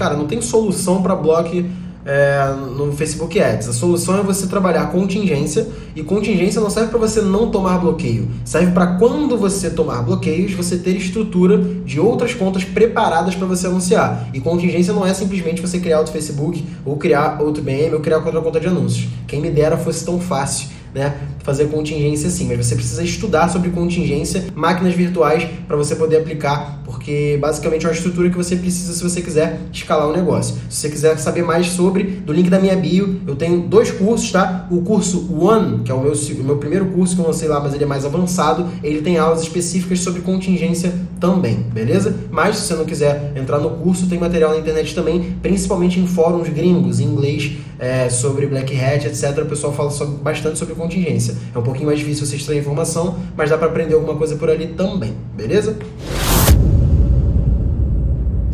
cara, não tem solução para bloco é, no Facebook Ads. A solução é você trabalhar contingência e contingência não serve para você não tomar bloqueio, serve para quando você tomar bloqueios você ter estrutura de outras contas preparadas para você anunciar. E contingência não é simplesmente você criar outro Facebook ou criar outro BM ou criar outra conta de anúncios. Quem me dera fosse tão fácil né, fazer contingência sim, mas você precisa estudar sobre contingência, máquinas virtuais para você poder aplicar, porque basicamente é uma estrutura que você precisa se você quiser escalar o um negócio. Se você quiser saber mais sobre, do link da minha bio, eu tenho dois cursos, tá? O curso One, que é o meu, o meu primeiro curso que eu lancei lá, mas ele é mais avançado, ele tem aulas específicas sobre contingência também, beleza? Mas se você não quiser entrar no curso, tem material na internet também, principalmente em fóruns gringos, em inglês, é, sobre Black Hat, etc. O pessoal fala sobre, bastante sobre contingência. É um pouquinho mais difícil você extrair informação, mas dá para aprender alguma coisa por ali também, beleza?